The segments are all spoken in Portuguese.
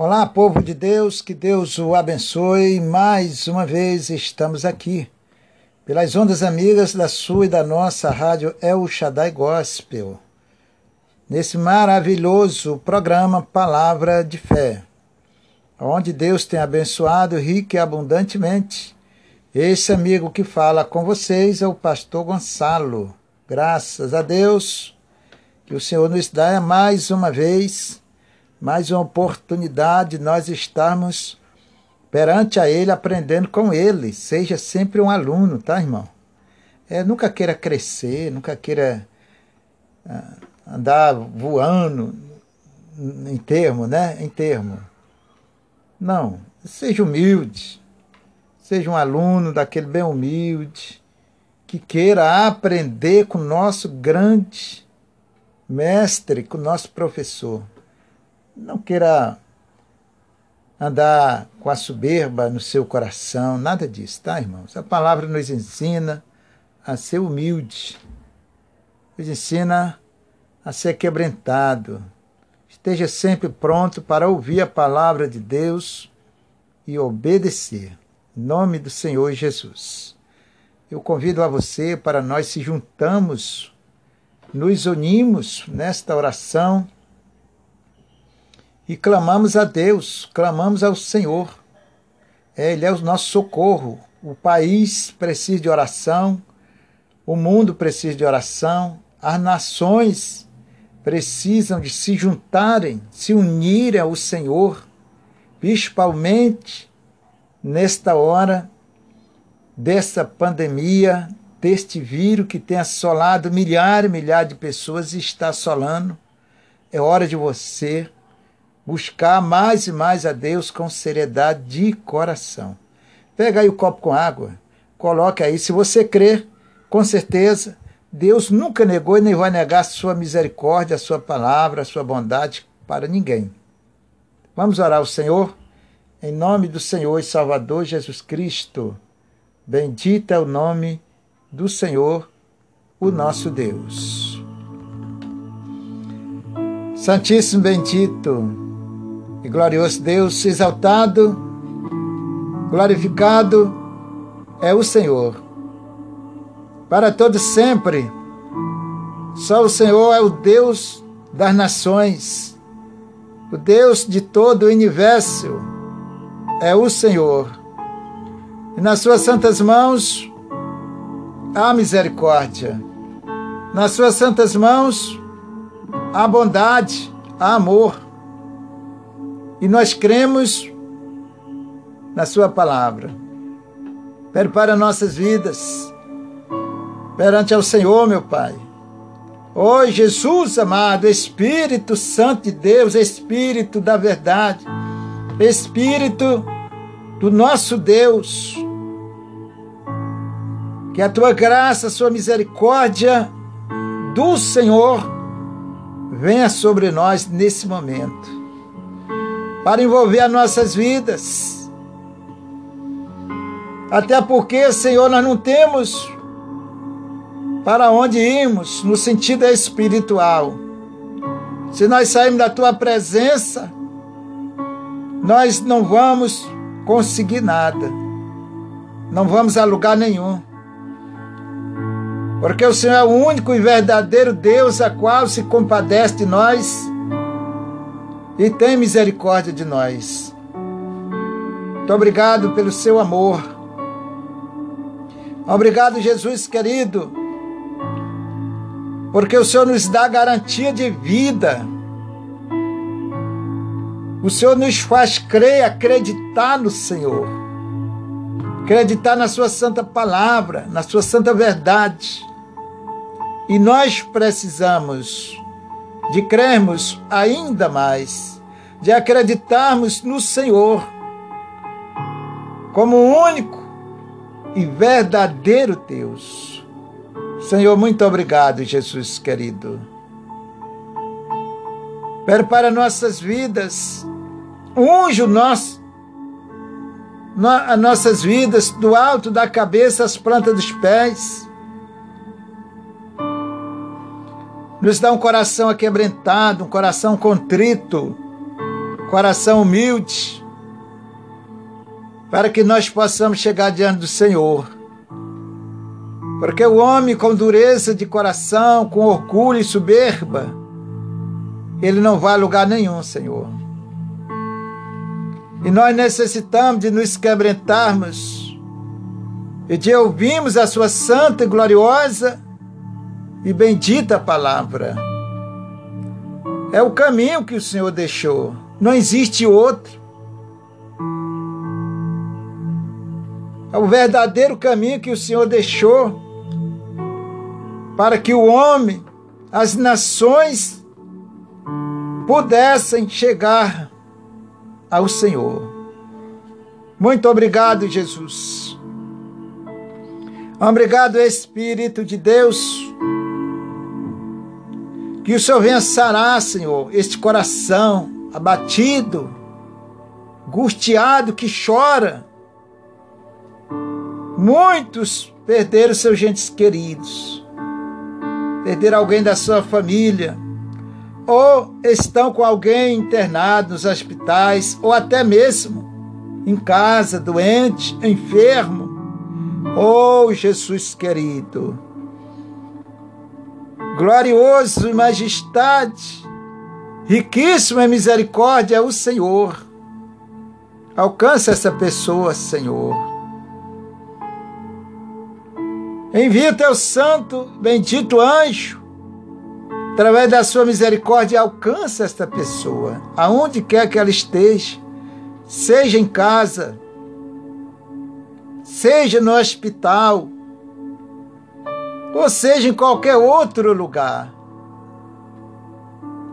Olá, povo de Deus, que Deus o abençoe. Mais uma vez estamos aqui, pelas ondas amigas da sua e da nossa rádio El Shaddai Gospel, nesse maravilhoso programa Palavra de Fé, onde Deus tem abençoado rica e abundantemente. Esse amigo que fala com vocês é o pastor Gonçalo. Graças a Deus que o Senhor nos dá mais uma vez mais uma oportunidade de nós estarmos perante a Ele, aprendendo com Ele. Seja sempre um aluno, tá, irmão? É, nunca queira crescer, nunca queira ah, andar voando em termo, né? Em termo. Não, seja humilde. Seja um aluno daquele bem humilde, que queira aprender com o nosso grande mestre, com o nosso professor. Não queira andar com a soberba no seu coração, nada disso, tá, irmãos? A palavra nos ensina a ser humilde, nos ensina a ser quebrantado. Esteja sempre pronto para ouvir a palavra de Deus e obedecer. Em nome do Senhor Jesus. Eu convido a você para nós se juntamos, nos unimos nesta oração e clamamos a Deus, clamamos ao Senhor. É, Ele é o nosso socorro. O país precisa de oração, o mundo precisa de oração, as nações precisam de se juntarem, se unirem ao Senhor, principalmente nesta hora dessa pandemia, deste vírus que tem assolado milhares e milhares de pessoas e está assolando. É hora de você buscar mais e mais a Deus com seriedade de coração. Pega aí o copo com água, coloque aí. Se você crer, com certeza, Deus nunca negou e nem vai negar a sua misericórdia, a sua palavra, a sua bondade para ninguém. Vamos orar ao Senhor? Em nome do Senhor e Salvador Jesus Cristo. Bendito é o nome do Senhor, o nosso Deus. Santíssimo bendito, e glorioso Deus, exaltado, glorificado é o Senhor. Para todos sempre, só o Senhor é o Deus das nações, o Deus de todo o universo é o Senhor. E nas suas santas mãos há misericórdia. Nas suas santas mãos há bondade, há amor. E nós cremos na Sua palavra. Prepara nossas vidas perante ao Senhor, meu Pai. Ó oh, Jesus amado, Espírito Santo de Deus, Espírito da verdade, Espírito do nosso Deus, que a tua graça, a sua misericórdia do Senhor venha sobre nós nesse momento para envolver as nossas vidas. Até porque, Senhor, nós não temos para onde irmos no sentido espiritual. Se nós sairmos da tua presença, nós não vamos conseguir nada. Não vamos a lugar nenhum. Porque o Senhor é o único e verdadeiro Deus a qual se compadece de nós e tem misericórdia de nós. Muito obrigado pelo seu amor. Obrigado, Jesus querido, porque o Senhor nos dá garantia de vida. O Senhor nos faz crer, acreditar no Senhor, acreditar na Sua santa palavra, na Sua santa verdade. E nós precisamos de crermos ainda mais, de acreditarmos no Senhor como único e verdadeiro Deus. Senhor, muito obrigado, Jesus querido. Prepara nossas vidas, unge o nosso, as nossas vidas do alto da cabeça às plantas dos pés nos dá um coração aquebrantado, um coração contrito, coração humilde, para que nós possamos chegar diante do Senhor. Porque o homem com dureza de coração, com orgulho e soberba, ele não vai a lugar nenhum, Senhor. E nós necessitamos de nos quebrantarmos e de ouvirmos a Sua santa e gloriosa e bendita palavra. É o caminho que o Senhor deixou, não existe outro. É o verdadeiro caminho que o Senhor deixou para que o homem, as nações, pudessem chegar ao Senhor. Muito obrigado, Jesus. Obrigado, Espírito de Deus. Que o Senhor venha sarar, Senhor, este coração abatido, angustiado, que chora. Muitos perderam seus gentes queridos, perderam alguém da sua família, ou estão com alguém internado nos hospitais, ou até mesmo em casa, doente, enfermo. Oh, Jesus querido, glorioso e majestade, riquíssimo em misericórdia é o Senhor. Alcança essa pessoa, Senhor. Envia teu santo, bendito anjo através da sua misericórdia, alcança esta pessoa, aonde quer que ela esteja, seja em casa, seja no hospital, ou seja em qualquer outro lugar.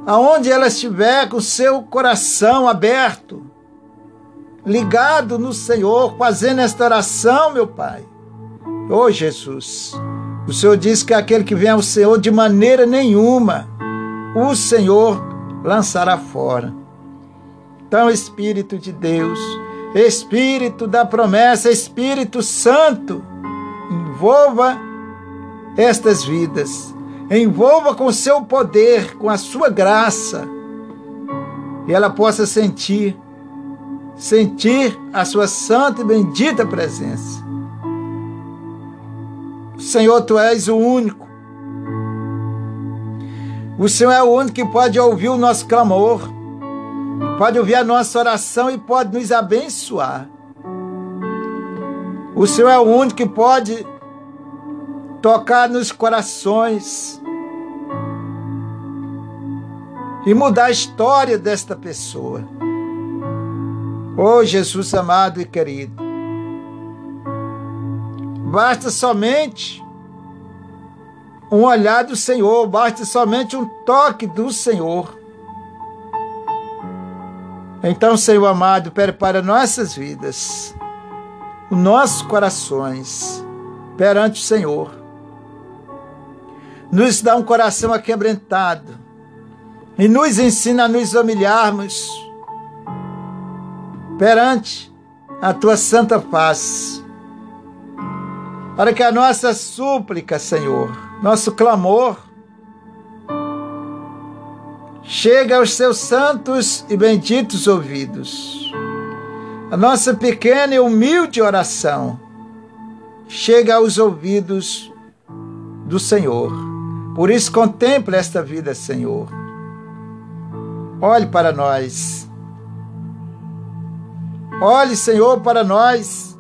Aonde ela estiver com seu coração aberto, ligado no Senhor, fazendo esta oração, meu Pai. Oh Jesus, o Senhor diz que aquele que vem ao Senhor de maneira nenhuma, o Senhor lançará fora. Então, Espírito de Deus, Espírito da promessa, Espírito Santo, envolva estas vidas, envolva com seu poder, com a sua graça, e ela possa sentir, sentir a sua santa e bendita presença. Senhor, tu és o único. O Senhor é o único que pode ouvir o nosso clamor, pode ouvir a nossa oração e pode nos abençoar. O Senhor é o único que pode tocar nos corações e mudar a história desta pessoa. Oh, Jesus amado e querido, basta somente um olhar do Senhor, basta somente um toque do Senhor. Então, Senhor amado, prepara nossas vidas, os nossos corações perante o Senhor. Nos dá um coração aquebrantado e nos ensina a nos humilharmos perante a tua santa face para que a nossa súplica, Senhor, nosso clamor, chegue aos seus santos e benditos ouvidos. A nossa pequena e humilde oração chega aos ouvidos do Senhor. Por isso, contemple esta vida, Senhor. Olhe para nós. Olhe, Senhor, para nós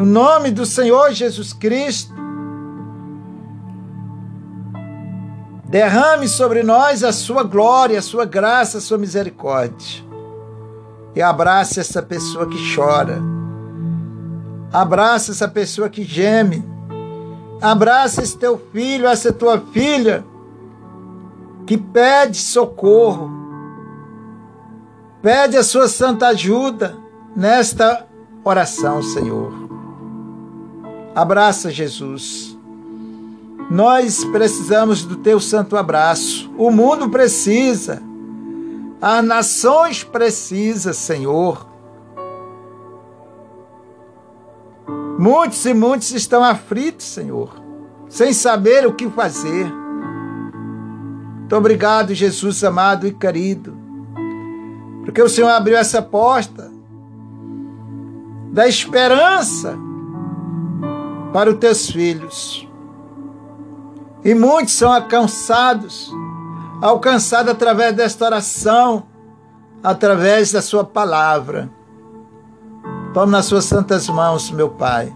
no nome do Senhor Jesus Cristo, derrame sobre nós a sua glória, a sua graça, a sua misericórdia. E abrace essa pessoa que chora. Abraça essa pessoa que geme. Abraça esse teu filho, essa tua filha que pede socorro. Pede a sua santa ajuda nesta oração, Senhor. Abraça Jesus. Nós precisamos do teu santo abraço. O mundo precisa. As nações precisam, Senhor. Muitos e muitos estão aflitos, Senhor, sem saber o que fazer. Muito obrigado, Jesus amado e querido, porque o Senhor abriu essa porta da esperança para os teus filhos. E muitos são alcançados, alcançados através desta oração, através da sua palavra. Tome nas suas santas mãos, meu Pai.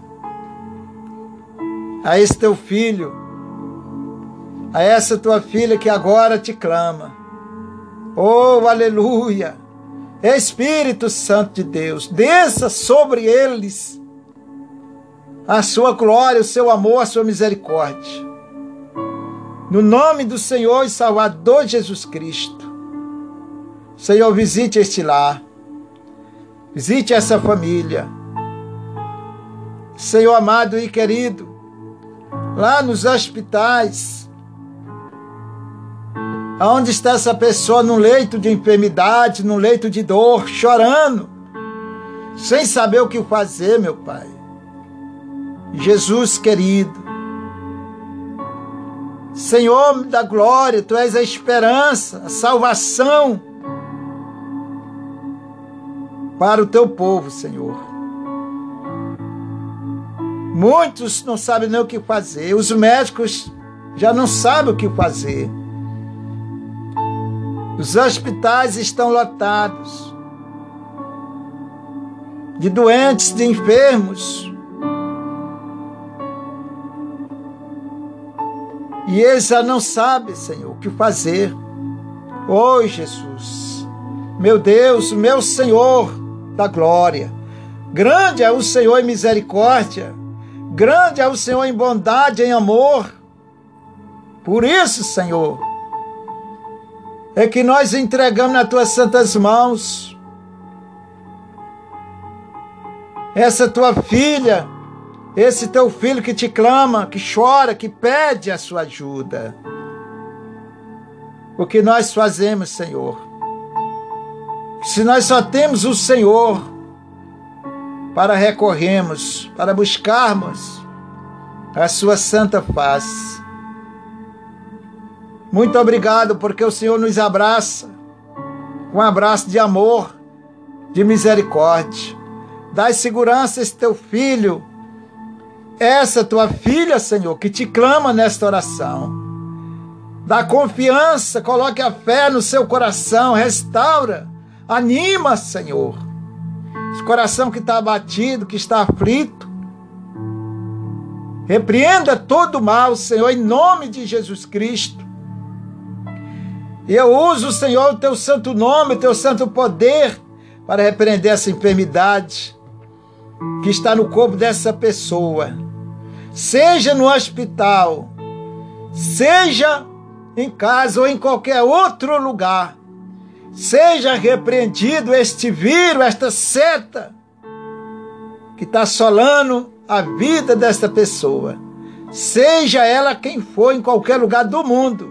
A esse teu filho, a essa tua filha que agora te clama. Oh, aleluia! Espírito Santo de Deus, desça sobre eles a sua glória, o seu amor, a sua misericórdia. No nome do Senhor e Salvador Jesus Cristo. Senhor, visite este lar. Visite essa família. Senhor amado e querido, lá nos hospitais, aonde está essa pessoa num leito de enfermidade, num leito de dor, chorando, sem saber o que fazer, meu Pai. Jesus querido, Senhor da glória, Tu és a esperança, a salvação para o teu povo, Senhor. Muitos não sabem nem o que fazer, os médicos já não sabem o que fazer. Os hospitais estão lotados de doentes, de enfermos. E eles já não sabem, Senhor, o que fazer. Oh, Jesus, meu Deus, meu Senhor, da glória. Grande é o Senhor em misericórdia, grande é o Senhor em bondade, em amor. Por isso, Senhor, é que nós entregamos nas tuas santas mãos essa tua filha, esse teu filho que te clama, que chora, que pede a sua ajuda. O que nós fazemos, Senhor? Se nós só temos o Senhor para recorrermos, para buscarmos a sua santa face. Muito obrigado porque o Senhor nos abraça com um abraço de amor, de misericórdia. Dá segurança a esse teu filho, essa tua filha, Senhor, que te clama nesta oração. Dá confiança, coloque a fé no seu coração, restaura Anima, Senhor. Esse coração que está abatido, que está aflito. Repreenda todo o mal, Senhor, em nome de Jesus Cristo. Eu uso, Senhor, o teu santo nome, o teu santo poder para repreender essa enfermidade que está no corpo dessa pessoa. Seja no hospital, seja em casa ou em qualquer outro lugar Seja repreendido este vírus, esta seta que está assolando a vida desta pessoa. Seja ela quem for, em qualquer lugar do mundo.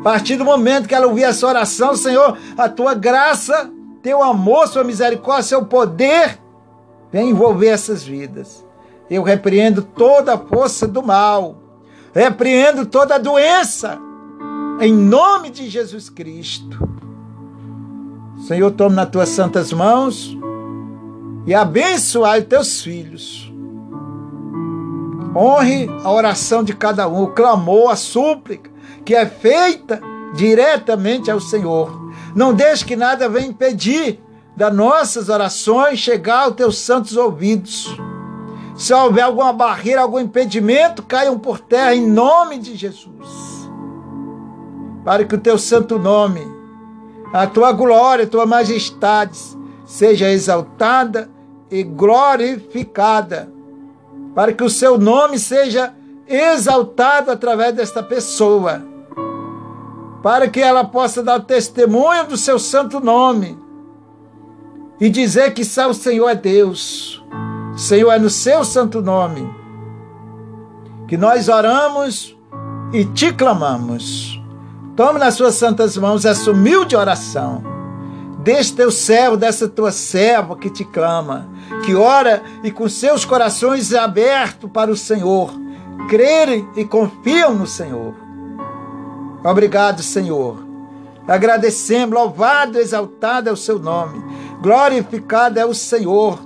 A partir do momento que ela ouvir essa oração, Senhor, a tua graça, teu amor, sua misericórdia, seu poder, vem envolver essas vidas. Eu repreendo toda a força do mal, repreendo toda a doença, em nome de Jesus Cristo. Senhor, tome nas tuas santas mãos e abençoai os teus filhos. Honre a oração de cada um, o clamor, a súplica que é feita diretamente ao Senhor. Não deixe que nada venha impedir das nossas orações chegar aos teus santos ouvidos. Se houver alguma barreira, algum impedimento, caiam por terra em nome de Jesus. Para que o teu santo nome a tua glória, a tua majestade seja exaltada e glorificada, para que o seu nome seja exaltado através desta pessoa, para que ela possa dar testemunho do seu santo nome e dizer que só o Senhor é Deus, Senhor é no seu santo nome, que nós oramos e te clamamos. Tome nas suas santas mãos essa humilde oração. Deste teu servo, dessa tua serva que te clama, que ora e com seus corações abertos para o Senhor, crerem e confiam no Senhor. Obrigado, Senhor. Agradecemos, louvado, exaltado é o seu nome. Glorificado é o Senhor.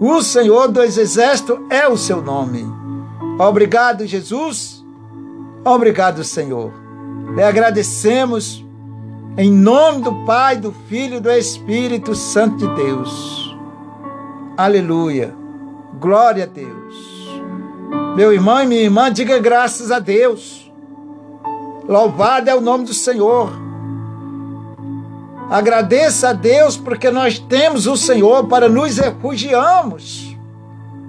O Senhor dos Exércitos é o seu nome. Obrigado, Jesus. Obrigado, Senhor. E agradecemos em nome do Pai, do Filho e do Espírito Santo de Deus. Aleluia. Glória a Deus. Meu irmão e minha irmã, diga graças a Deus. Louvado é o nome do Senhor. Agradeça a Deus porque nós temos o Senhor para nos refugiarmos,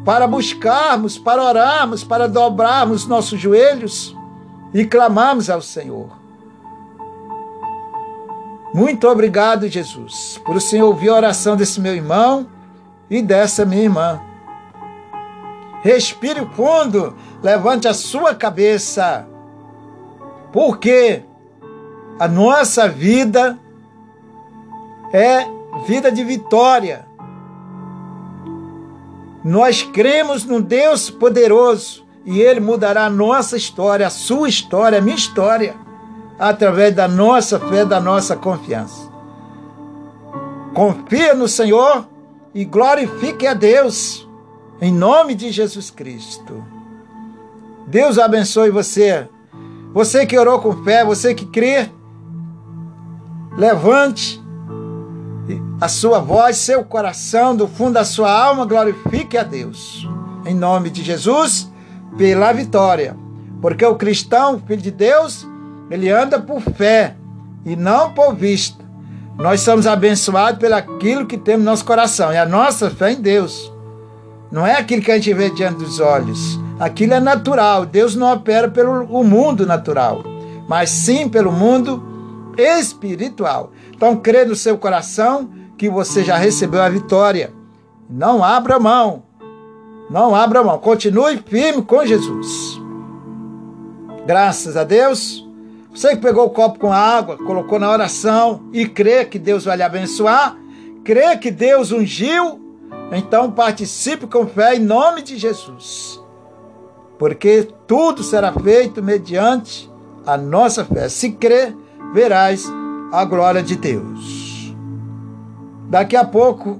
para buscarmos, para orarmos, para dobrarmos nossos joelhos e clamarmos ao Senhor. Muito obrigado, Jesus, por o Senhor ouvir a oração desse meu irmão e dessa minha irmã. Respire fundo, levante a sua cabeça, porque a nossa vida é vida de vitória. Nós cremos no Deus poderoso e Ele mudará a nossa história, a sua história, a minha história através da nossa fé, da nossa confiança. Confia no Senhor e glorifique a Deus, em nome de Jesus Cristo. Deus abençoe você. Você que orou com fé, você que crê, levante a sua voz, seu coração, do fundo da sua alma, glorifique a Deus. Em nome de Jesus, pela vitória. Porque o cristão, filho de Deus, ele anda por fé e não por vista. Nós somos abençoados pelo aquilo que temos no nosso coração. E a nossa fé em Deus. Não é aquilo que a gente vê diante dos olhos. Aquilo é natural. Deus não opera pelo o mundo natural, mas sim pelo mundo espiritual. Então, crê no seu coração que você já recebeu a vitória. Não abra mão. Não abra mão. Continue firme com Jesus. Graças a Deus. Você que pegou o copo com água, colocou na oração e crê que Deus vai lhe abençoar, crê que Deus ungiu, então participe com fé em nome de Jesus. Porque tudo será feito mediante a nossa fé. Se crê, verás a glória de Deus. Daqui a pouco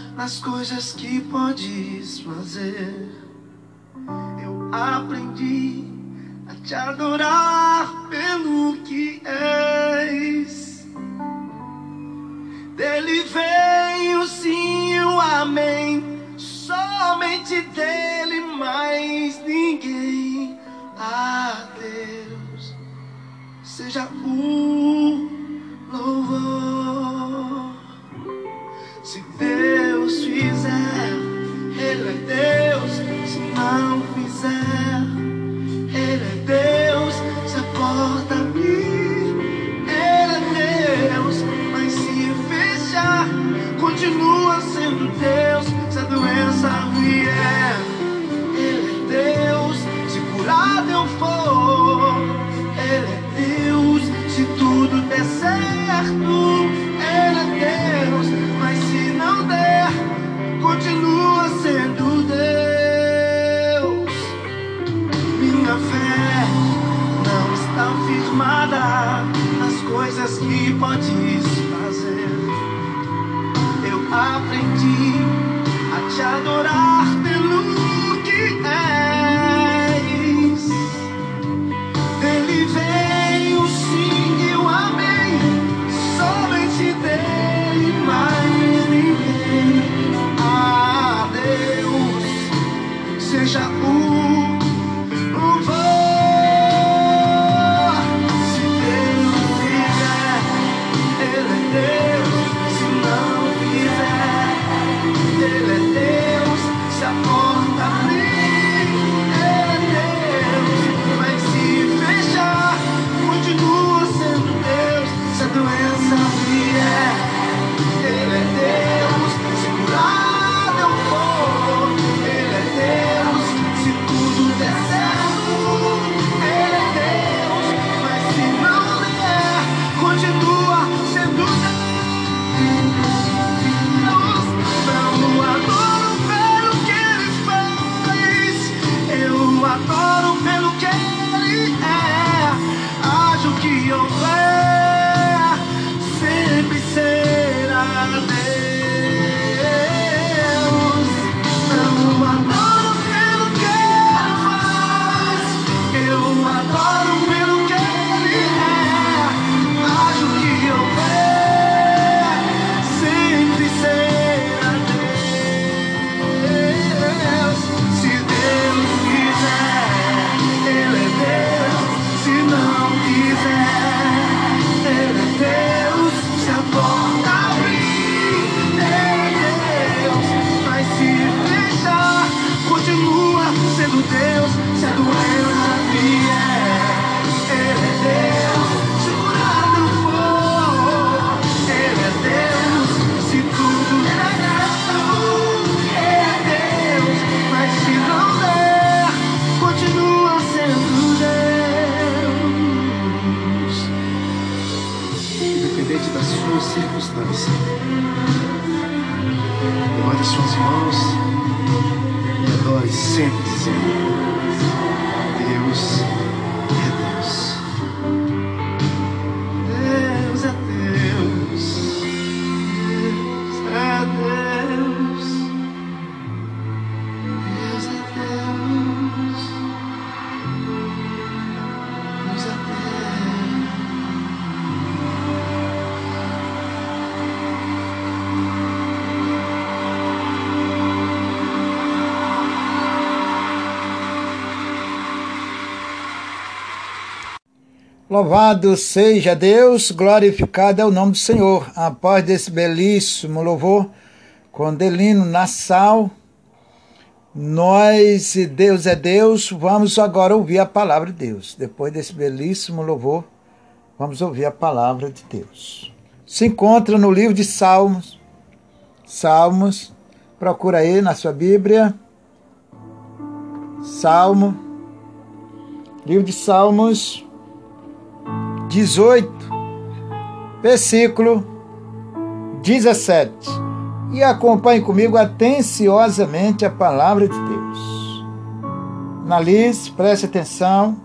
as coisas que podes fazer. Eu aprendi a te adorar pelo que és. Dele veio sim o amém, somente dele mais ninguém. A Deus seja o louvor. Se Deus Deus fizer, Ele é Deus. Se não fizer, Louvado seja Deus, glorificado é o nome do Senhor. Após desse belíssimo louvor, com Delino Nassau, nós, Deus é Deus, vamos agora ouvir a palavra de Deus. Depois desse belíssimo louvor, vamos ouvir a palavra de Deus. Se encontra no livro de Salmos. Salmos, procura aí na sua Bíblia. Salmo, livro de Salmos, 18, versículo 17. E acompanhe comigo atenciosamente a palavra de Deus. Analise, preste atenção,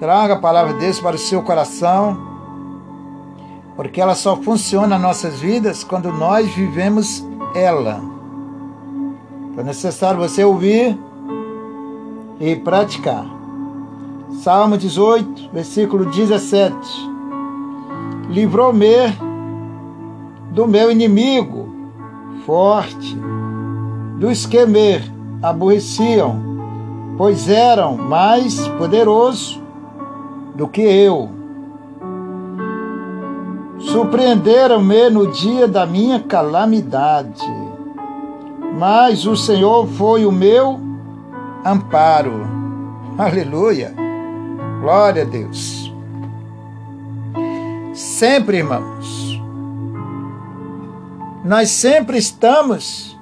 traga a palavra de Deus para o seu coração, porque ela só funciona nas nossas vidas quando nós vivemos ela. É necessário você ouvir e praticar. Salmo 18, versículo 17. Livrou-me do meu inimigo forte, dos que me aborreciam, pois eram mais poderosos do que eu. Surpreenderam-me no dia da minha calamidade, mas o Senhor foi o meu amparo. Aleluia! Glória a Deus. Sempre, irmãos, nós sempre estamos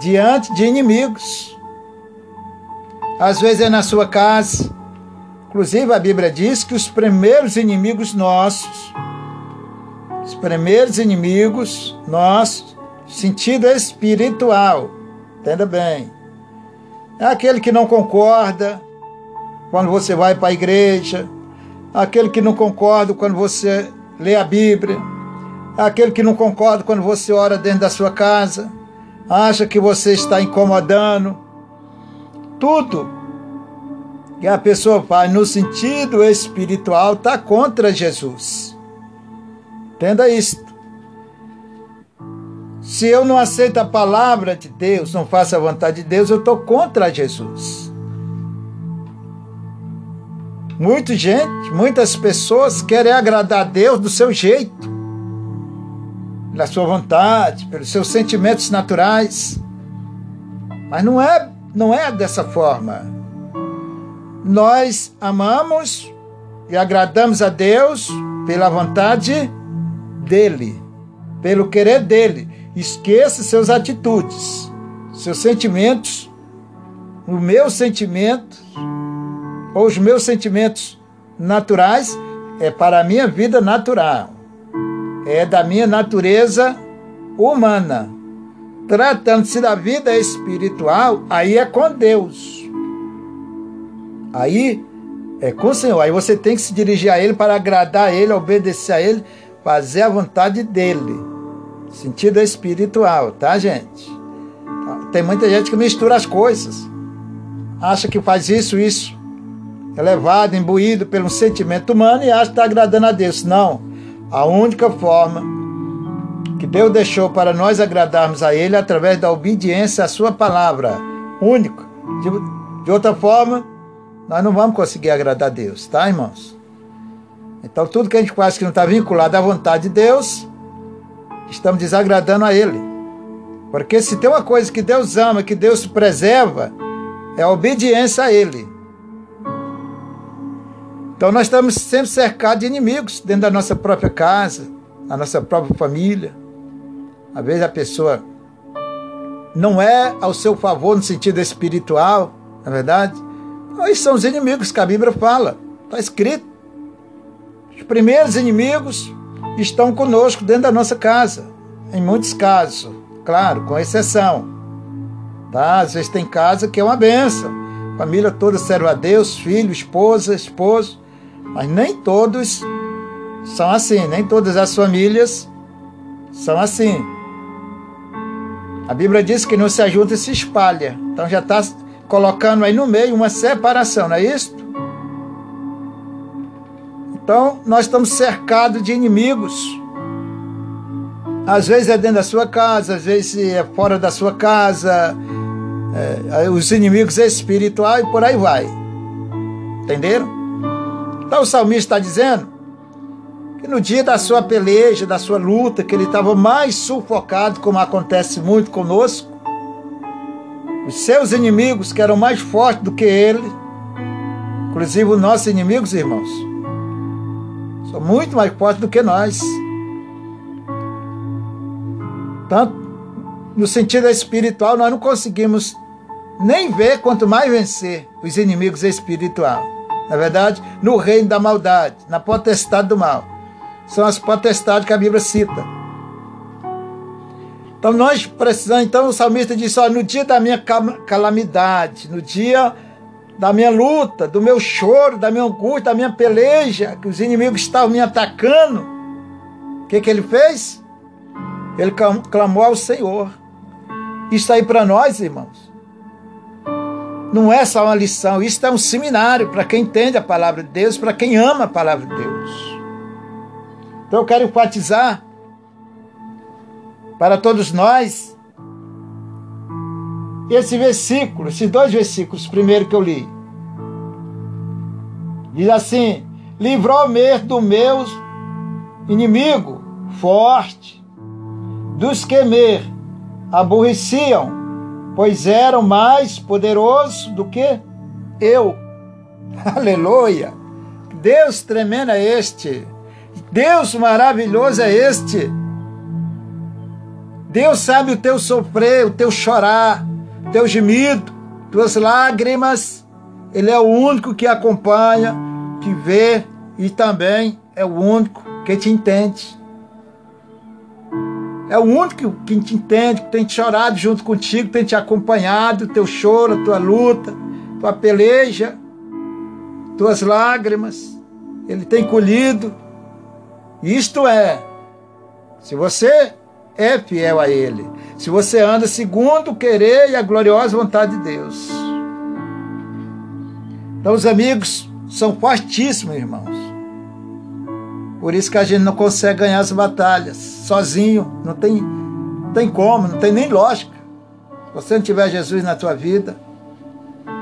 diante de inimigos. Às vezes é na sua casa. Inclusive a Bíblia diz que os primeiros inimigos nossos, os primeiros inimigos nossos, sentido espiritual, entenda bem, é aquele que não concorda, quando você vai para a igreja, aquele que não concorda quando você lê a Bíblia, aquele que não concorda quando você ora dentro da sua casa, acha que você está incomodando. Tudo que a pessoa faz no sentido espiritual está contra Jesus. Entenda isto. Se eu não aceito a palavra de Deus, não faço a vontade de Deus, eu estou contra Jesus. Muita gente, muitas pessoas querem agradar a Deus do seu jeito, pela sua vontade, pelos seus sentimentos naturais. Mas não é, não é dessa forma. Nós amamos e agradamos a Deus pela vontade dele, pelo querer dele. Esqueça seus atitudes, seus sentimentos, o meu sentimento ou os meus sentimentos naturais é para a minha vida natural, é da minha natureza humana. Tratando-se da vida espiritual, aí é com Deus. Aí é com o Senhor. Aí você tem que se dirigir a Ele para agradar a Ele, obedecer a Ele, fazer a vontade dEle. Sentido espiritual, tá, gente? Tem muita gente que mistura as coisas. Acha que faz isso, isso é levado, imbuído pelo sentimento humano e acha que está agradando a Deus. Não. A única forma que Deus deixou para nós agradarmos a Ele é através da obediência à Sua palavra. Único. De, de outra forma, nós não vamos conseguir agradar a Deus, tá, irmãos? Então, tudo que a gente faz que não está vinculado à vontade de Deus, estamos desagradando a Ele. Porque se tem uma coisa que Deus ama, que Deus preserva, é a obediência a Ele. Então nós estamos sempre cercados de inimigos dentro da nossa própria casa, na nossa própria família. Às vezes a pessoa não é ao seu favor no sentido espiritual, na é verdade. Aí são os inimigos que a Bíblia fala. Está escrito. Os primeiros inimigos estão conosco dentro da nossa casa. Em muitos casos, claro, com exceção. Tá? Às vezes tem casa que é uma benção. Família toda serve a Deus, filho, esposa, esposo. Mas nem todos são assim, nem todas as famílias são assim. A Bíblia diz que não se ajunta e se espalha. Então já está colocando aí no meio uma separação, não é isso? Então nós estamos cercados de inimigos. Às vezes é dentro da sua casa, às vezes é fora da sua casa, é, os inimigos espirituais e por aí vai. Entenderam? Então o salmista está dizendo que no dia da sua peleja, da sua luta, que ele estava mais sufocado, como acontece muito conosco, os seus inimigos, que eram mais fortes do que ele, inclusive os nossos inimigos, irmãos, são muito mais fortes do que nós. Tanto no sentido espiritual, nós não conseguimos nem ver, quanto mais vencer os inimigos espirituais. Na verdade, no reino da maldade, na potestade do mal. São as potestades que a Bíblia cita. Então nós precisamos, então o salmista diz, no dia da minha calamidade, no dia da minha luta, do meu choro, da minha angústia, da minha peleja, que os inimigos estavam me atacando, o que, que ele fez? Ele clamou ao Senhor. Isso aí para nós, irmãos, não é só uma lição, isso é um seminário para quem entende a palavra de Deus, para quem ama a palavra de Deus. Então eu quero enfatizar para todos nós esse versículo, esses dois versículos, primeiro que eu li. Diz assim: livrou-me do meu inimigo forte, dos que me aborreciam, pois eram mais poderosos do que eu. Aleluia! Deus tremendo é este. Deus maravilhoso é este. Deus sabe o teu sofrer, o teu chorar, o teu gemido, tuas lágrimas. Ele é o único que acompanha, que vê e também é o único que te entende. É o único que te entende, que tem chorado junto contigo, tem te acompanhado, teu choro, tua luta, tua peleja, tuas lágrimas. Ele tem colhido. Isto é, se você é fiel a Ele. Se você anda segundo o querer e a gloriosa vontade de Deus. Então, os amigos são fortíssimos, irmãos. Por isso que a gente não consegue ganhar as batalhas sozinho. Não tem, tem como, não tem nem lógica. Se você não tiver Jesus na tua vida,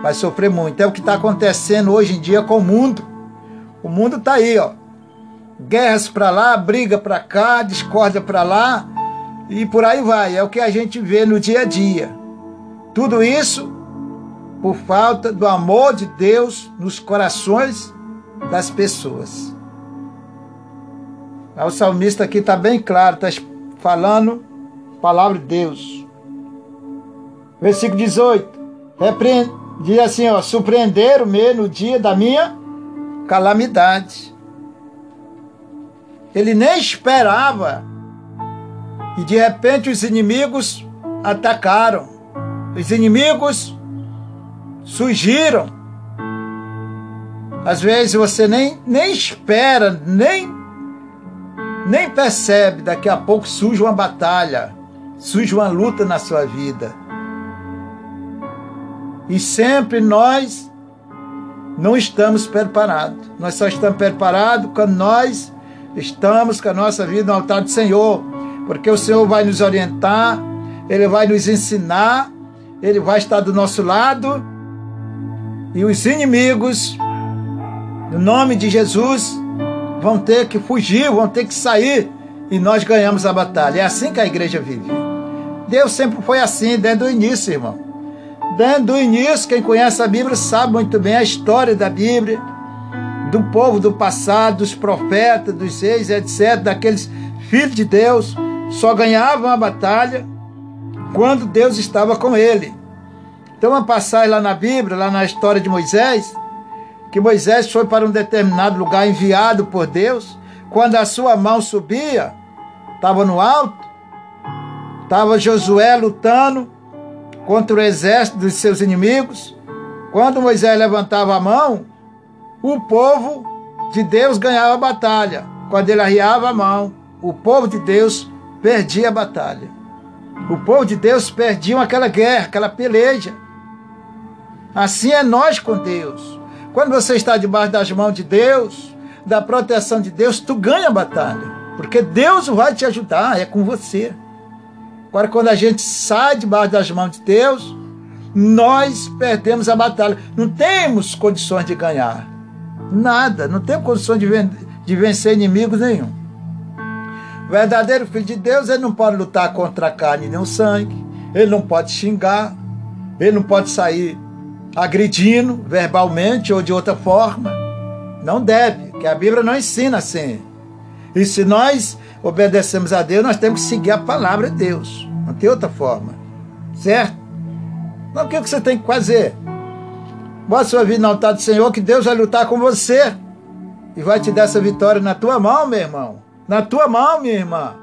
vai sofrer muito. É o que está acontecendo hoje em dia com o mundo. O mundo está aí, ó. Guerras para lá, briga para cá, discórdia para lá e por aí vai. É o que a gente vê no dia a dia. Tudo isso por falta do amor de Deus nos corações das pessoas. O salmista aqui está bem claro, está falando a palavra de Deus. Versículo 18. Repreende, diz assim, ó, surpreenderam-me no dia da minha calamidade. Ele nem esperava e de repente os inimigos atacaram. Os inimigos surgiram. Às vezes você nem, nem espera, nem, nem percebe. Daqui a pouco surge uma batalha, surge uma luta na sua vida. E sempre nós não estamos preparados. Nós só estamos preparados quando nós estamos com a nossa vida no altar do Senhor porque o Senhor vai nos orientar, Ele vai nos ensinar, Ele vai estar do nosso lado e os inimigos, no nome de Jesus, vão ter que fugir, vão ter que sair e nós ganhamos a batalha. É assim que a igreja vive. Deus sempre foi assim, desde o início, irmão. Desde o início, quem conhece a Bíblia sabe muito bem a história da Bíblia, do povo do passado, dos profetas, dos reis, etc., daqueles filhos de Deus só ganhava a batalha quando Deus estava com ele. Então, uma passagem lá na Bíblia, lá na história de Moisés, que Moisés foi para um determinado lugar enviado por Deus, quando a sua mão subia, estava no alto, estava Josué lutando contra o exército dos seus inimigos. Quando Moisés levantava a mão, o povo de Deus ganhava a batalha. Quando ele arriava a mão, o povo de Deus perdia a batalha. O povo de Deus perdia aquela guerra, aquela peleja. Assim é nós com Deus. Quando você está debaixo das mãos de Deus, da proteção de Deus, tu ganha a batalha. Porque Deus vai te ajudar, é com você. Agora, quando a gente sai debaixo das mãos de Deus, nós perdemos a batalha. Não temos condições de ganhar. Nada. Não temos condições de, ven de vencer inimigos nenhum. O verdadeiro filho de Deus, ele não pode lutar contra a carne nem o sangue. Ele não pode xingar. Ele não pode sair agredindo verbalmente ou de outra forma. Não deve, que a Bíblia não ensina assim. E se nós obedecemos a Deus, nós temos que seguir a palavra de Deus. Não tem outra forma. Certo? Então o que você tem que fazer? Bota sua vida no altar do Senhor, que Deus vai lutar com você. E vai te dar essa vitória na tua mão, meu irmão. Na tua mão, minha irmã.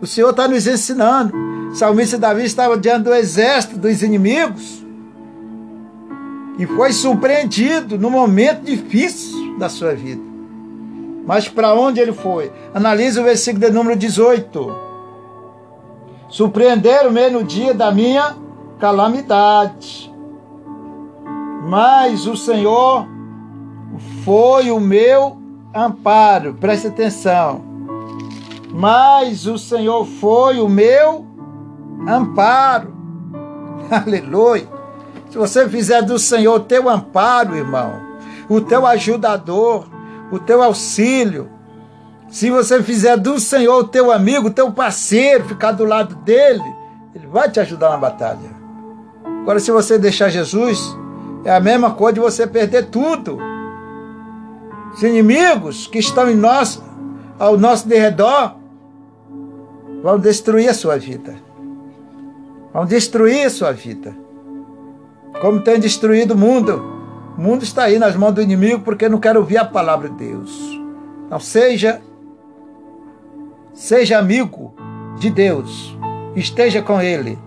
O Senhor está nos ensinando. O salmista Davi estava diante do exército dos inimigos e foi surpreendido no momento difícil da sua vida. Mas para onde ele foi? Analise o versículo de número 18. Surpreenderam-me no dia da minha calamidade. Mas o Senhor foi o meu amparo. Preste atenção. Mas o Senhor foi o meu amparo. Aleluia. Se você fizer do Senhor o teu amparo, irmão, o teu ajudador, o teu auxílio, se você fizer do Senhor o teu amigo, o teu parceiro, ficar do lado dele, ele vai te ajudar na batalha. Agora, se você deixar Jesus, é a mesma coisa de você perder tudo. Os inimigos que estão em nós, ao nosso derredor, vão destruir a sua vida. Vão destruir a sua vida como tem destruído o mundo. O mundo está aí nas mãos do inimigo porque não quer ouvir a palavra de Deus. Não seja seja amigo de Deus. Esteja com ele.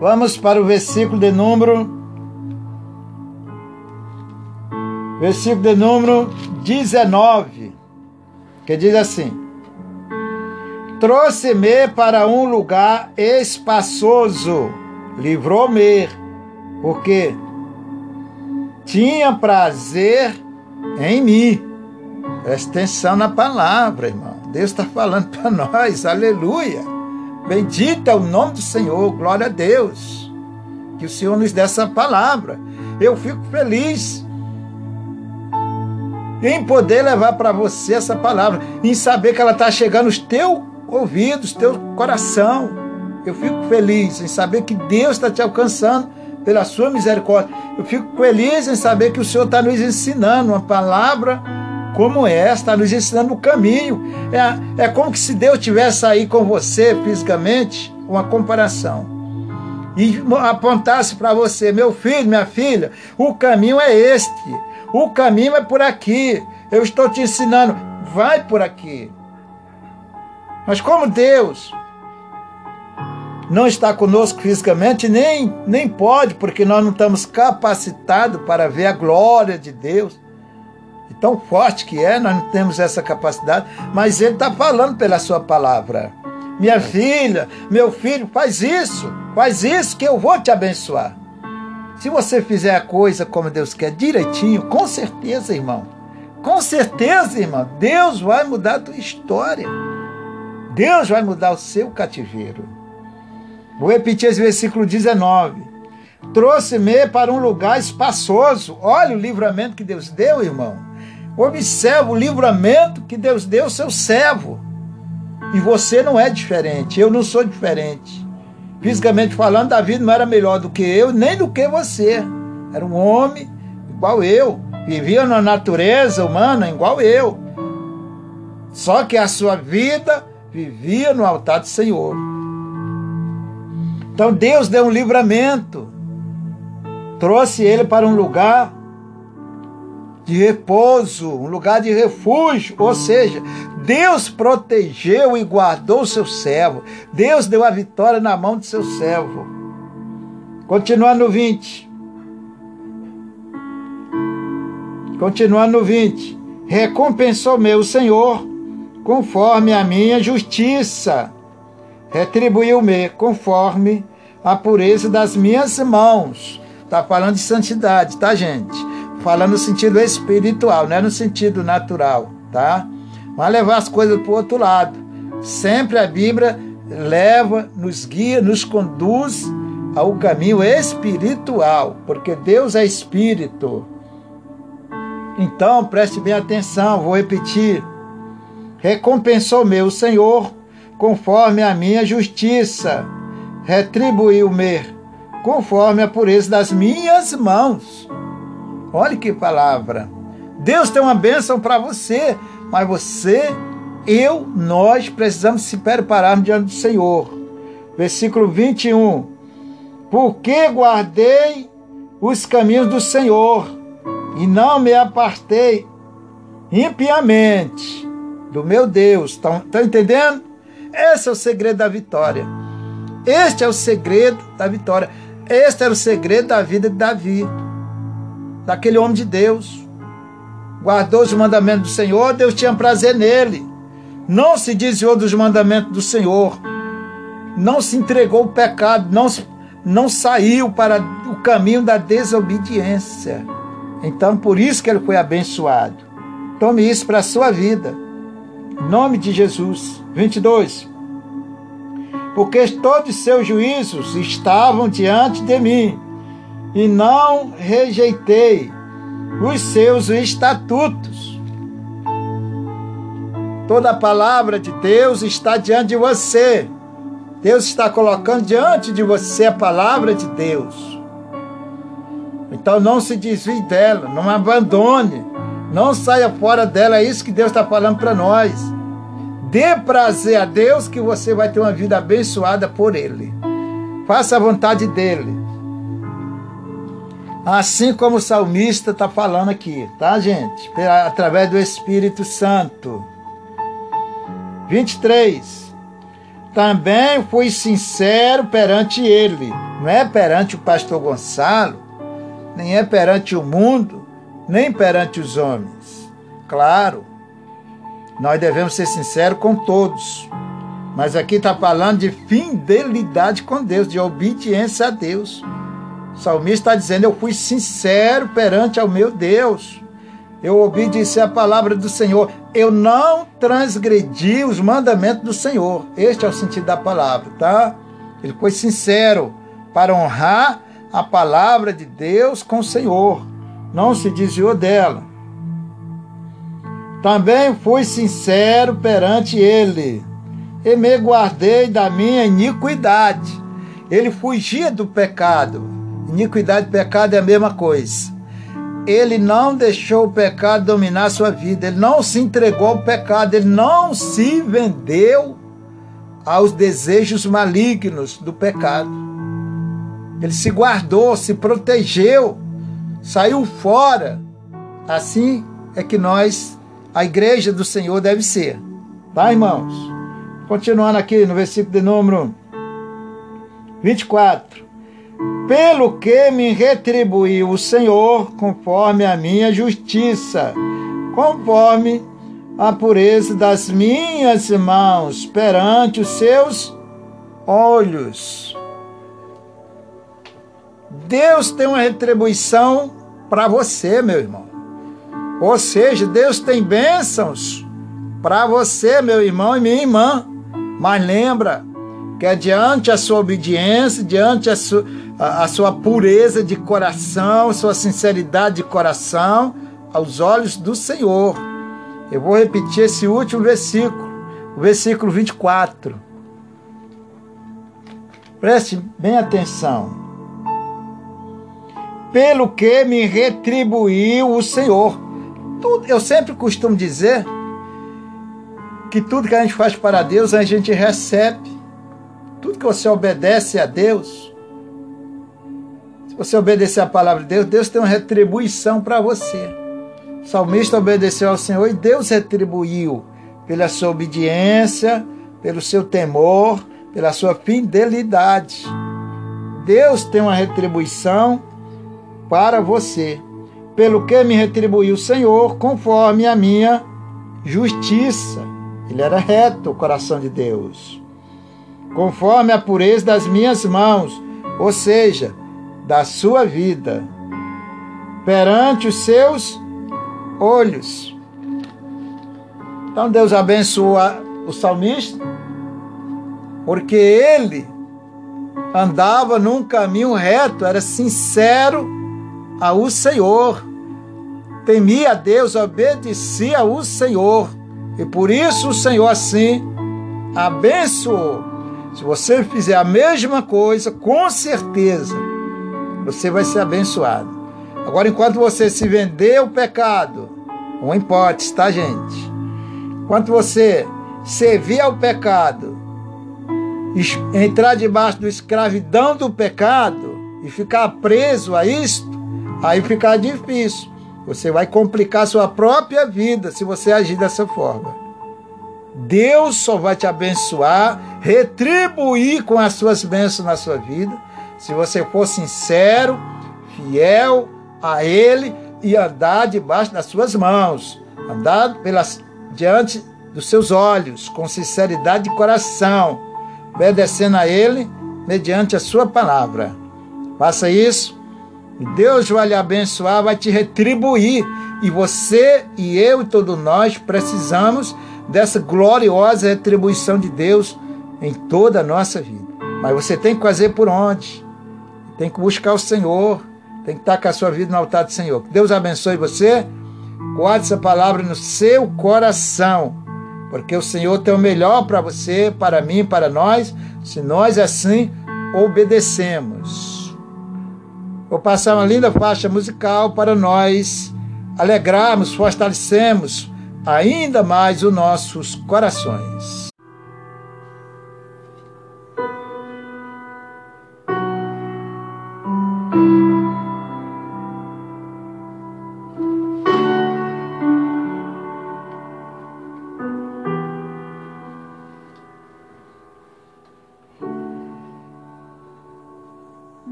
Vamos para o versículo de número versículo de número 19, que diz assim: Trouxe-me para um lugar espaçoso livrou-me, porque tinha prazer em mim. Presta atenção na palavra, irmão. Deus está falando para nós, aleluia. Bendito é o nome do Senhor, glória a Deus. Que o Senhor nos dê essa palavra. Eu fico feliz em poder levar para você essa palavra, em saber que ela está chegando nos teus ouvidos, teu coração. Eu fico feliz em saber que Deus está te alcançando pela sua misericórdia. Eu fico feliz em saber que o Senhor está nos ensinando uma palavra como esta, está nos ensinando o caminho. É, é como que se Deus tivesse aí com você fisicamente, uma comparação. E apontasse para você, meu filho, minha filha, o caminho é este. O caminho é por aqui. Eu estou te ensinando, vai por aqui. Mas como Deus não está conosco fisicamente, nem, nem pode, porque nós não estamos capacitados para ver a glória de Deus. E tão forte que é, nós não temos essa capacidade, mas Ele está falando pela Sua palavra. Minha filha, meu filho, faz isso, faz isso que eu vou te abençoar. Se você fizer a coisa como Deus quer, direitinho, com certeza, irmão, com certeza, irmão, Deus vai mudar a tua história. Deus vai mudar o seu cativeiro. Vou repetir esse versículo 19. Trouxe-me para um lugar espaçoso. Olha o livramento que Deus deu, irmão. Observe o livramento que Deus deu ao seu servo. E você não é diferente, eu não sou diferente. Fisicamente falando, Davi não era melhor do que eu, nem do que você. Era um homem igual eu. Vivia na natureza humana igual eu. Só que a sua vida vivia no altar do Senhor. Então Deus deu um livramento, trouxe ele para um lugar de repouso, um lugar de refúgio. Ou seja, Deus protegeu e guardou o seu servo. Deus deu a vitória na mão de seu servo. Continuando no 20. Continuando no 20. Recompensou meu Senhor conforme a minha justiça. Retribuiu-me conforme a pureza das minhas mãos. Está falando de santidade, tá, gente? Falando no sentido espiritual, não é no sentido natural, tá? Vai levar as coisas para o outro lado. Sempre a Bíblia leva, nos guia, nos conduz ao caminho espiritual, porque Deus é espírito. Então, preste bem atenção, vou repetir. Recompensou meu Senhor conforme a minha justiça, retribuiu-me conforme a pureza das minhas mãos. Olha que palavra. Deus tem uma bênção para você, mas você, eu, nós precisamos se preparar diante do Senhor. Versículo 21. Porque guardei os caminhos do Senhor e não me apartei impiamente do meu Deus. Estão entendendo? Esse é o segredo da vitória. Este é o segredo da vitória. Este era o segredo da vida de Davi, daquele homem de Deus. Guardou os mandamentos do Senhor, Deus tinha prazer nele. Não se desviou dos mandamentos do Senhor. Não se entregou ao pecado, não, não saiu para o caminho da desobediência. Então, por isso que ele foi abençoado. Tome isso para a sua vida. Nome de Jesus. 22. Porque todos seus juízos estavam diante de mim, e não rejeitei os seus estatutos. Toda a palavra de Deus está diante de você. Deus está colocando diante de você a palavra de Deus. Então não se desvie dela, não abandone, não saia fora dela. É isso que Deus está falando para nós. Dê prazer a Deus que você vai ter uma vida abençoada por Ele. Faça a vontade dEle. Assim como o salmista está falando aqui, tá, gente? Através do Espírito Santo. 23. Também fui sincero perante ele, não é perante o pastor Gonçalo, nem é perante o mundo, nem perante os homens. Claro, nós devemos ser sinceros com todos. Mas aqui está falando de fidelidade com Deus, de obediência a Deus. O salmista está dizendo: Eu fui sincero perante ao meu Deus. Eu obedeci a palavra do Senhor. Eu não transgredi os mandamentos do Senhor. Este é o sentido da palavra, tá? Ele foi sincero para honrar a palavra de Deus com o Senhor. Não se desviou dela. Também fui sincero perante ele e me guardei da minha iniquidade. Ele fugia do pecado. Iniquidade e pecado é a mesma coisa. Ele não deixou o pecado dominar sua vida. Ele não se entregou ao pecado. Ele não se vendeu aos desejos malignos do pecado. Ele se guardou, se protegeu, saiu fora. Assim é que nós, a igreja do Senhor, deve ser. Tá, irmãos? Continuando aqui no versículo de número 24. Pelo que me retribuiu o Senhor conforme a minha justiça, conforme a pureza das minhas mãos perante os seus olhos. Deus tem uma retribuição para você, meu irmão. Ou seja, Deus tem bênçãos para você, meu irmão e minha irmã. Mas lembra que é diante a sua obediência, diante a sua, a, a sua pureza de coração, sua sinceridade de coração, aos olhos do Senhor. Eu vou repetir esse último versículo, o versículo 24. Preste bem atenção pelo que me retribuiu o Senhor. Tudo, eu sempre costumo dizer que tudo que a gente faz para Deus, a gente recebe. Tudo que você obedece a Deus, se você obedecer a palavra de Deus, Deus tem uma retribuição para você. O salmista obedeceu ao Senhor e Deus retribuiu pela sua obediência, pelo seu temor, pela sua fidelidade. Deus tem uma retribuição para você, pelo que me retribuiu o Senhor, conforme a minha justiça. Ele era reto, o coração de Deus. Conforme a pureza das minhas mãos, ou seja, da sua vida, perante os seus olhos. Então Deus abençoa o salmista, porque ele andava num caminho reto, era sincero ao Senhor, temia a Deus, obedecia ao Senhor, e por isso o Senhor assim abençoou. Se você fizer a mesma coisa, com certeza você vai ser abençoado. Agora, enquanto você se vender o pecado, uma hipótese, tá, gente? Enquanto você servir ao pecado, entrar debaixo da escravidão do pecado e ficar preso a isto, aí fica difícil. Você vai complicar sua própria vida se você agir dessa forma. Deus só vai te abençoar, retribuir com as suas bênçãos na sua vida, se você for sincero, fiel a Ele e andar debaixo das suas mãos, andar pelas, diante dos seus olhos, com sinceridade de coração, obedecendo a Ele mediante a sua palavra. Faça isso Deus vai lhe abençoar, vai te retribuir. E você e eu e todos nós precisamos dessa gloriosa retribuição de Deus em toda a nossa vida. Mas você tem que fazer por onde? Tem que buscar o Senhor. Tem que estar com a sua vida no altar do Senhor. Que Deus abençoe você. Guarde essa palavra no seu coração. Porque o Senhor tem o melhor para você, para mim, para nós, se nós assim obedecemos. Vou passar uma linda faixa musical para nós alegrarmos, fortalecemos ainda mais os nossos corações.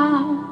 Eu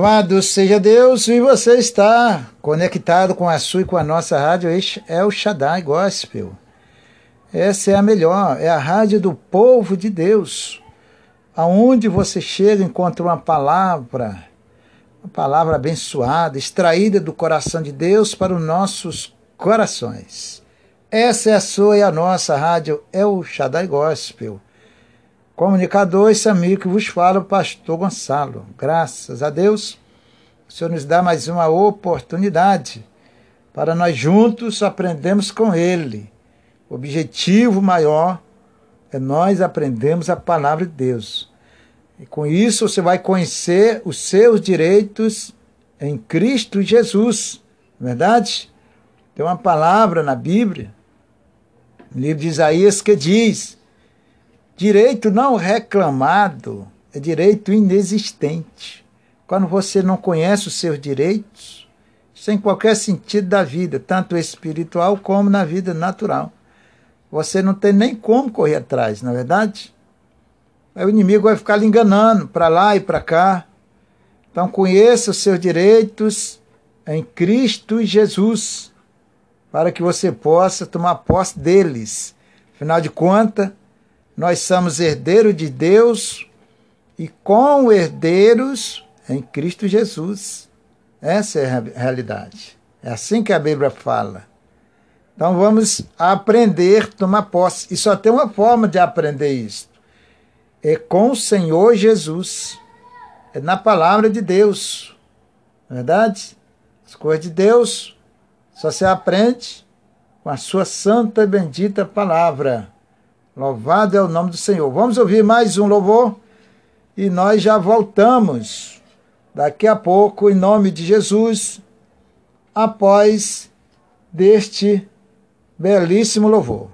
Louvado seja Deus e você está conectado com a sua e com a nossa rádio é o Shaddai Gospel. Essa é a melhor, é a rádio do povo de Deus. Aonde você chega encontra uma palavra, uma palavra abençoada, extraída do coração de Deus para os nossos corações. Essa é a sua e a nossa rádio é o Shaddai Gospel Comunicador, esse amigo que vos fala, o pastor Gonçalo. Graças a Deus, o Senhor nos dá mais uma oportunidade para nós juntos aprendermos com Ele. O objetivo maior é nós aprendermos a palavra de Deus. E com isso você vai conhecer os seus direitos em Cristo Jesus. Não é verdade? Tem uma palavra na Bíblia, no livro de Isaías, que diz Direito não reclamado é direito inexistente. Quando você não conhece os seus direitos, sem qualquer sentido da vida, tanto espiritual como na vida natural. Você não tem nem como correr atrás, na é verdade? Aí o inimigo vai ficar lhe enganando para lá e para cá. Então conheça os seus direitos em Cristo Jesus, para que você possa tomar posse deles. Afinal de contas, nós somos herdeiros de Deus e com herdeiros em Cristo Jesus. Essa é a realidade. É assim que a Bíblia fala. Então vamos aprender, tomar posse. E só tem uma forma de aprender isso. É com o Senhor Jesus. É na palavra de Deus. Não é verdade? As coisas de Deus só se aprende com a sua santa e bendita palavra. Louvado é o nome do Senhor. Vamos ouvir mais um louvor e nós já voltamos daqui a pouco, em nome de Jesus, após deste belíssimo louvor.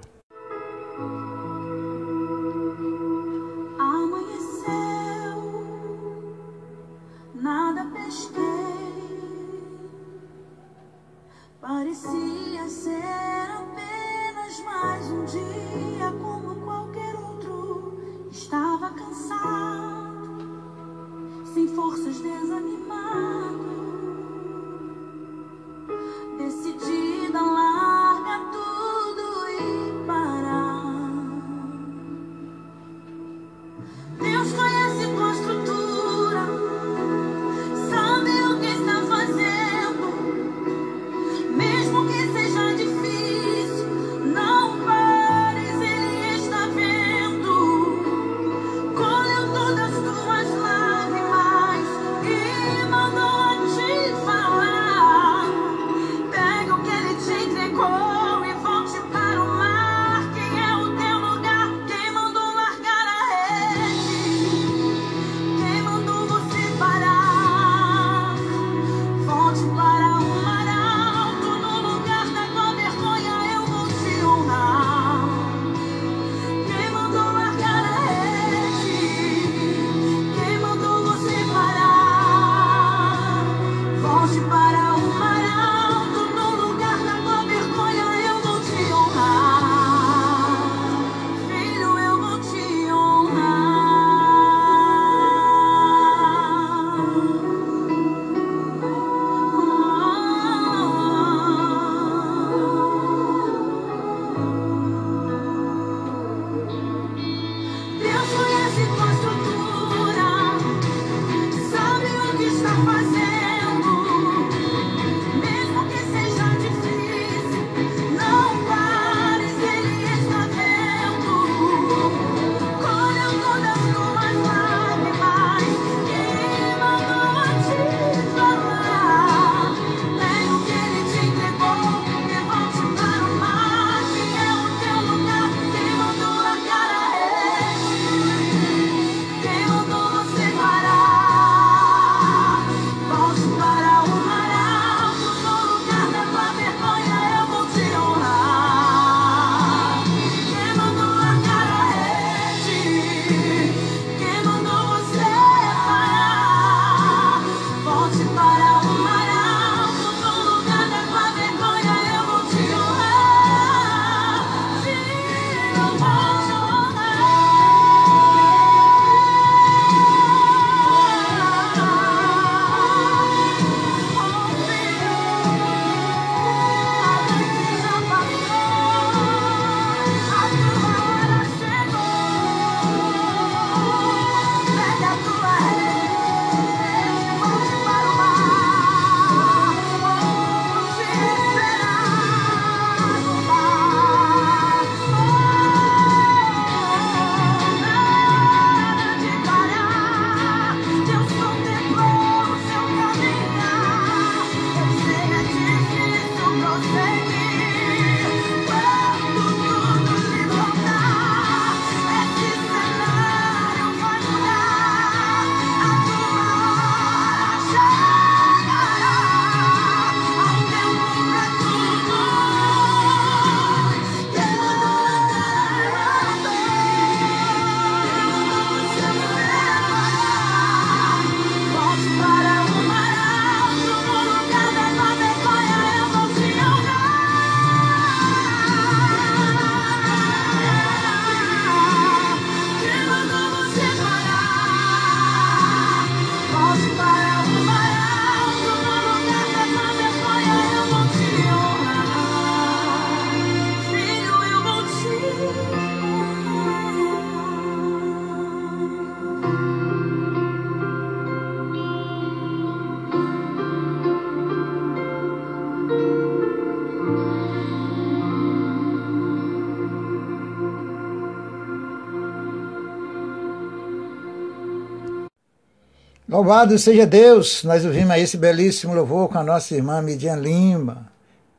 Louvado seja Deus! Nós ouvimos aí esse belíssimo louvor com a nossa irmã Midian Lima.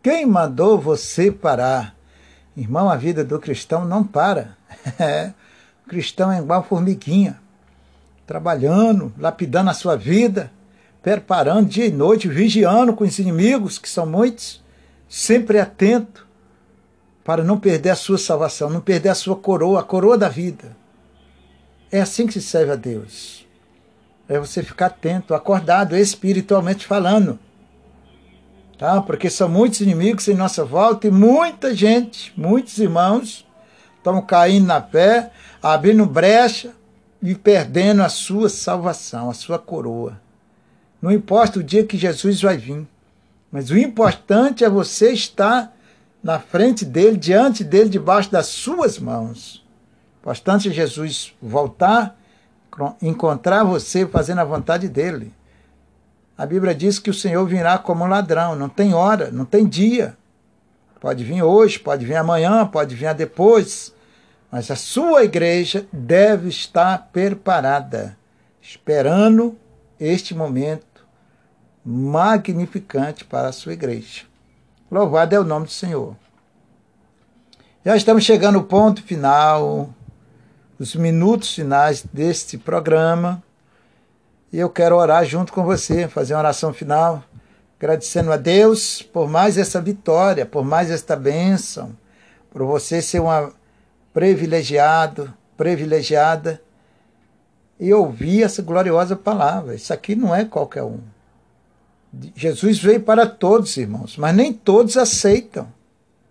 Quem mandou você parar? Irmão, a vida do cristão não para. o cristão é igual formiguinha, trabalhando, lapidando a sua vida, preparando dia e noite, vigiando com os inimigos, que são muitos, sempre atento para não perder a sua salvação, não perder a sua coroa, a coroa da vida. É assim que se serve a Deus. É você ficar atento, acordado, espiritualmente falando. Tá? Porque são muitos inimigos em nossa volta e muita gente, muitos irmãos, estão caindo na fé, abrindo brecha e perdendo a sua salvação, a sua coroa. Não importa o dia que Jesus vai vir, mas o importante é você estar na frente dele, diante dele, debaixo das suas mãos. Bastante Jesus voltar, encontrar você fazendo a vontade dele. A Bíblia diz que o Senhor virá como um ladrão, não tem hora, não tem dia. Pode vir hoje, pode vir amanhã, pode vir depois, mas a sua igreja deve estar preparada, esperando este momento magnificante para a sua igreja. Louvado é o nome do Senhor. Já estamos chegando ao ponto final os minutos finais deste programa. E eu quero orar junto com você, fazer uma oração final, agradecendo a Deus por mais essa vitória, por mais esta bênção, por você ser uma privilegiado, privilegiada e ouvir essa gloriosa palavra. Isso aqui não é qualquer um. Jesus veio para todos, irmãos, mas nem todos aceitam.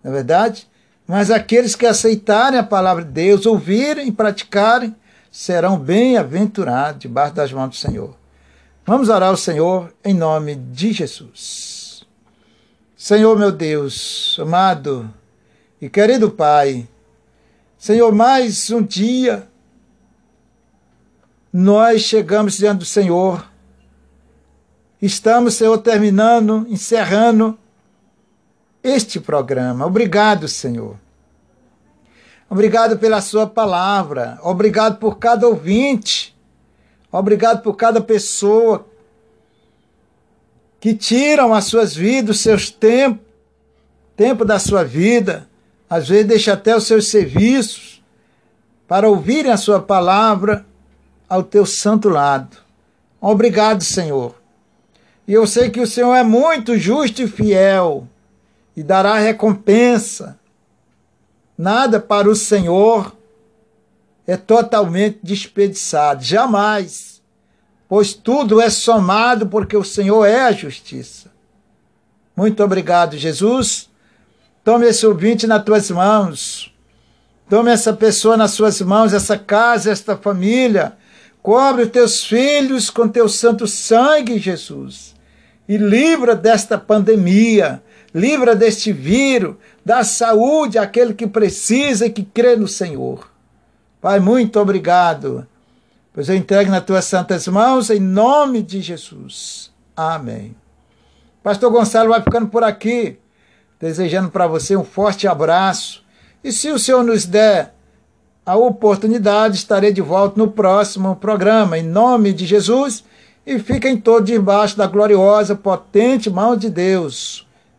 Não é verdade? Mas aqueles que aceitarem a palavra de Deus, ouvirem e praticarem, serão bem-aventurados debaixo das mãos do Senhor. Vamos orar ao Senhor em nome de Jesus. Senhor meu Deus, amado e querido Pai, Senhor, mais um dia nós chegamos diante do Senhor. Estamos, Senhor, terminando, encerrando este programa. Obrigado, Senhor. Obrigado pela Sua palavra. Obrigado por cada ouvinte. Obrigado por cada pessoa que tiram as suas vidas, os seus tempos, tempo da sua vida, às vezes deixa até os seus serviços para ouvirem a sua palavra ao teu santo lado. Obrigado, Senhor. E eu sei que o Senhor é muito justo e fiel e dará recompensa. Nada para o Senhor é totalmente desperdiçado, jamais, pois tudo é somado porque o Senhor é a justiça. Muito obrigado, Jesus. Tome esse ouvinte nas tuas mãos. Tome essa pessoa nas suas mãos, essa casa, esta família. Cobre os teus filhos com teu santo sangue, Jesus. E livra desta pandemia livra deste vírus, dá saúde àquele que precisa e que crê no Senhor. Pai, muito obrigado, pois eu entrego nas tuas santas mãos, em nome de Jesus. Amém. Pastor Gonçalo vai ficando por aqui, desejando para você um forte abraço. E se o Senhor nos der a oportunidade, estarei de volta no próximo programa, em nome de Jesus. E fiquem todos debaixo da gloriosa, potente mão de Deus.